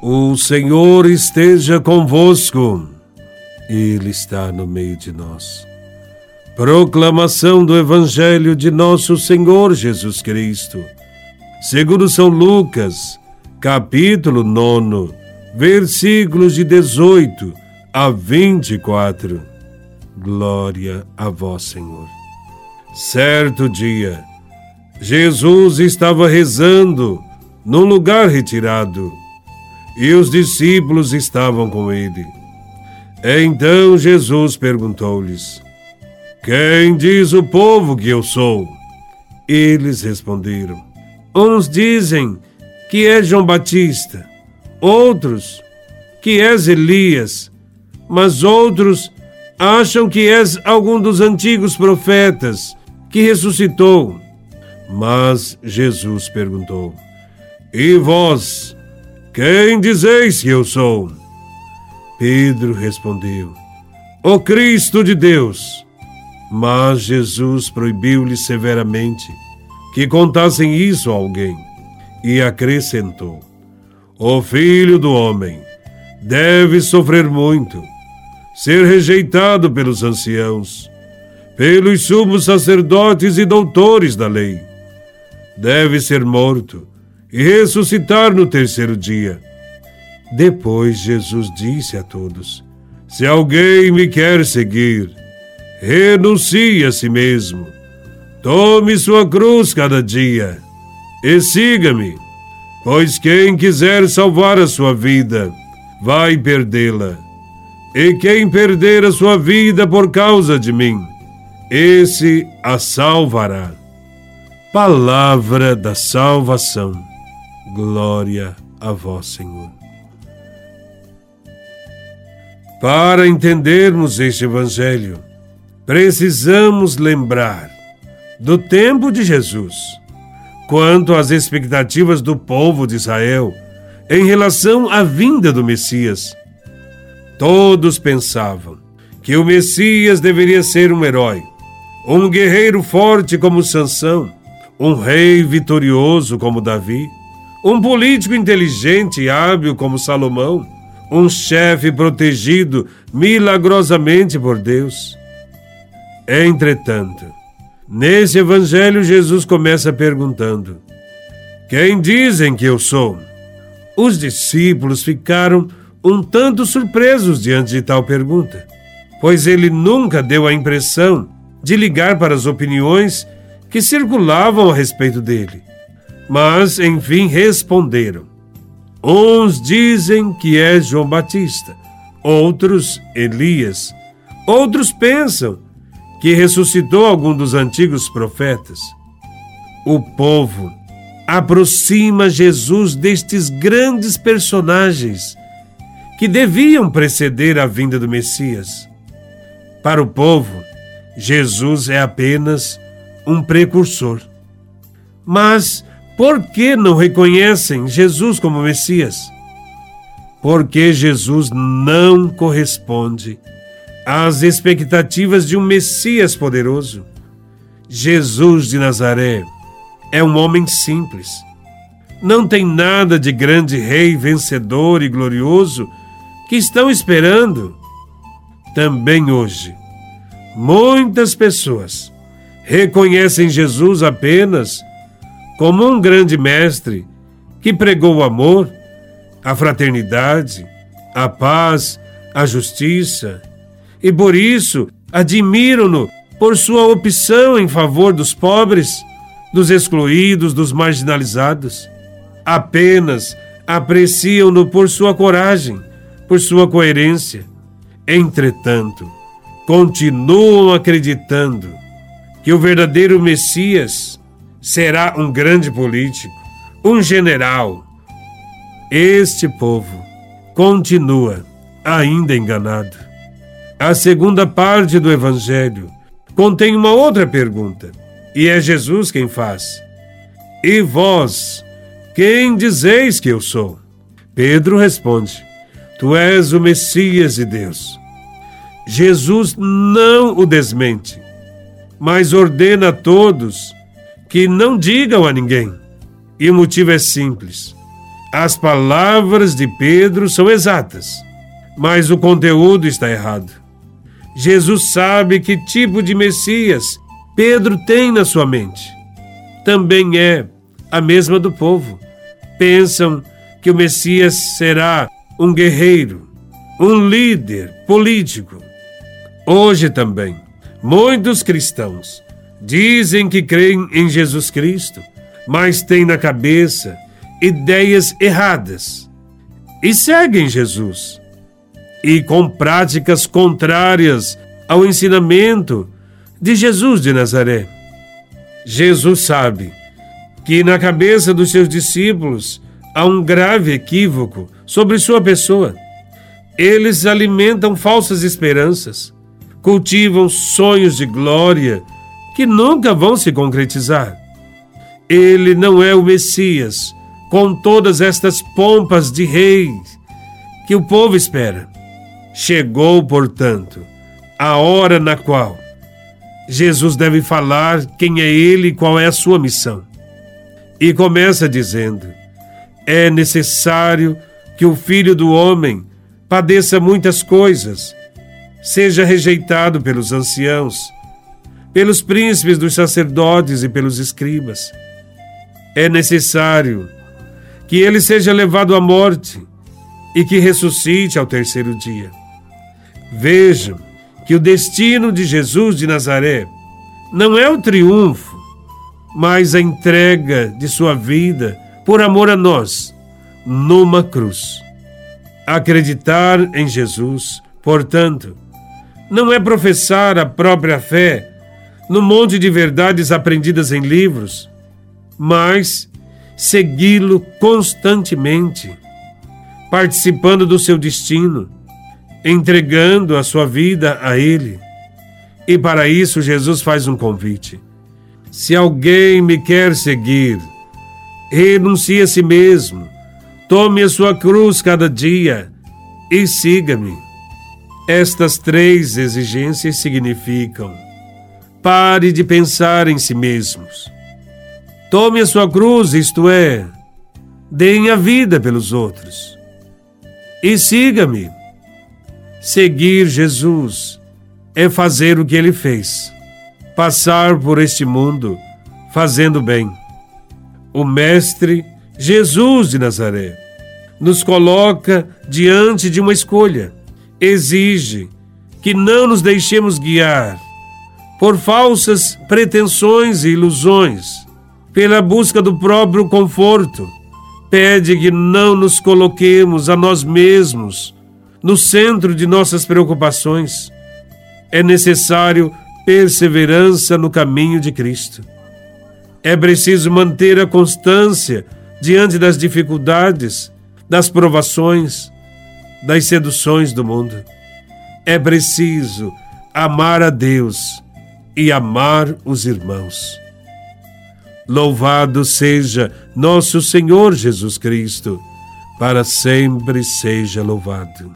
O Senhor esteja convosco, Ele está no meio de nós. Proclamação do Evangelho de Nosso Senhor Jesus Cristo, segundo São Lucas, capítulo 9, versículos de 18 a 24. Glória a Vós, Senhor. Certo dia, Jesus estava rezando num lugar retirado e os discípulos estavam com ele. Então Jesus perguntou-lhes: Quem diz o povo que eu sou? Eles responderam: Uns dizem que é João Batista, outros que és Elias, mas outros acham que és algum dos antigos profetas que ressuscitou. Mas Jesus perguntou: E vós? Quem dizeis que eu sou? Pedro respondeu: O Cristo de Deus. Mas Jesus proibiu-lhe severamente que contassem isso a alguém e acrescentou: O filho do homem deve sofrer muito, ser rejeitado pelos anciãos, pelos sumos sacerdotes e doutores da lei. Deve ser morto e ressuscitar no terceiro dia. Depois Jesus disse a todos: Se alguém me quer seguir, renuncie a si mesmo, tome sua cruz cada dia e siga-me. Pois quem quiser salvar a sua vida, vai perdê-la. E quem perder a sua vida por causa de mim, esse a salvará. Palavra da salvação. Glória a vós, Senhor. Para entendermos este Evangelho, precisamos lembrar do tempo de Jesus, quanto às expectativas do povo de Israel em relação à vinda do Messias. Todos pensavam que o Messias deveria ser um herói, um guerreiro forte como Sansão, um rei vitorioso como Davi um político inteligente e hábil como Salomão, um chefe protegido milagrosamente por Deus. Entretanto, nesse evangelho, Jesus começa perguntando: Quem dizem que eu sou? Os discípulos ficaram um tanto surpresos diante de tal pergunta, pois ele nunca deu a impressão de ligar para as opiniões que circulavam a respeito dele. Mas, enfim, responderam: Uns dizem que é João Batista, outros Elias, outros pensam que ressuscitou algum dos antigos profetas. O povo aproxima Jesus destes grandes personagens que deviam preceder a vinda do Messias. Para o povo, Jesus é apenas um precursor. Mas por que não reconhecem Jesus como Messias? Porque Jesus não corresponde às expectativas de um Messias poderoso. Jesus de Nazaré é um homem simples. Não tem nada de grande rei vencedor e glorioso que estão esperando. Também hoje, muitas pessoas reconhecem Jesus apenas como um grande mestre que pregou o amor, a fraternidade, a paz, a justiça, e por isso admiram-no por sua opção em favor dos pobres, dos excluídos, dos marginalizados. Apenas apreciam-no por sua coragem, por sua coerência. Entretanto, continuam acreditando que o verdadeiro Messias será um grande político, um general. Este povo continua ainda enganado. A segunda parte do Evangelho contém uma outra pergunta, e é Jesus quem faz. E vós, quem dizeis que eu sou? Pedro responde: Tu és o Messias de Deus. Jesus não o desmente, mas ordena a todos que não digam a ninguém. E o motivo é simples. As palavras de Pedro são exatas, mas o conteúdo está errado. Jesus sabe que tipo de Messias Pedro tem na sua mente. Também é a mesma do povo. Pensam que o Messias será um guerreiro, um líder político. Hoje também, muitos cristãos dizem que creem em Jesus Cristo, mas têm na cabeça ideias erradas e seguem Jesus. E com práticas contrárias ao ensinamento de Jesus de Nazaré. Jesus sabe que na cabeça dos seus discípulos há um grave equívoco sobre sua pessoa. Eles alimentam falsas esperanças, cultivam sonhos de glória que nunca vão se concretizar. Ele não é o Messias, com todas estas pompas de rei que o povo espera. Chegou, portanto, a hora na qual Jesus deve falar quem é ele e qual é a sua missão. E começa dizendo: é necessário que o filho do homem padeça muitas coisas, seja rejeitado pelos anciãos, pelos príncipes dos sacerdotes e pelos escribas. É necessário que ele seja levado à morte e que ressuscite ao terceiro dia. Vejam que o destino de Jesus de Nazaré não é o triunfo, mas a entrega de sua vida por amor a nós, numa cruz. Acreditar em Jesus, portanto, não é professar a própria fé no monte de verdades aprendidas em livros, mas segui-lo constantemente, participando do seu destino, entregando a sua vida a Ele. E para isso, Jesus faz um convite. Se alguém me quer seguir, renuncie a si mesmo, tome a sua cruz cada dia e siga-me. Estas três exigências significam: pare de pensar em si mesmos Tome a sua cruz, isto é, deem a vida pelos outros. E siga-me. Seguir Jesus é fazer o que ele fez, passar por este mundo fazendo bem. O Mestre Jesus de Nazaré nos coloca diante de uma escolha. Exige que não nos deixemos guiar por falsas pretensões e ilusões pela busca do próprio conforto. Pede que não nos coloquemos a nós mesmos no centro de nossas preocupações. É necessário perseverança no caminho de Cristo. É preciso manter a constância diante das dificuldades, das provações, das seduções do mundo. É preciso amar a Deus e amar os irmãos. Louvado seja nosso Senhor Jesus Cristo, para sempre seja louvado.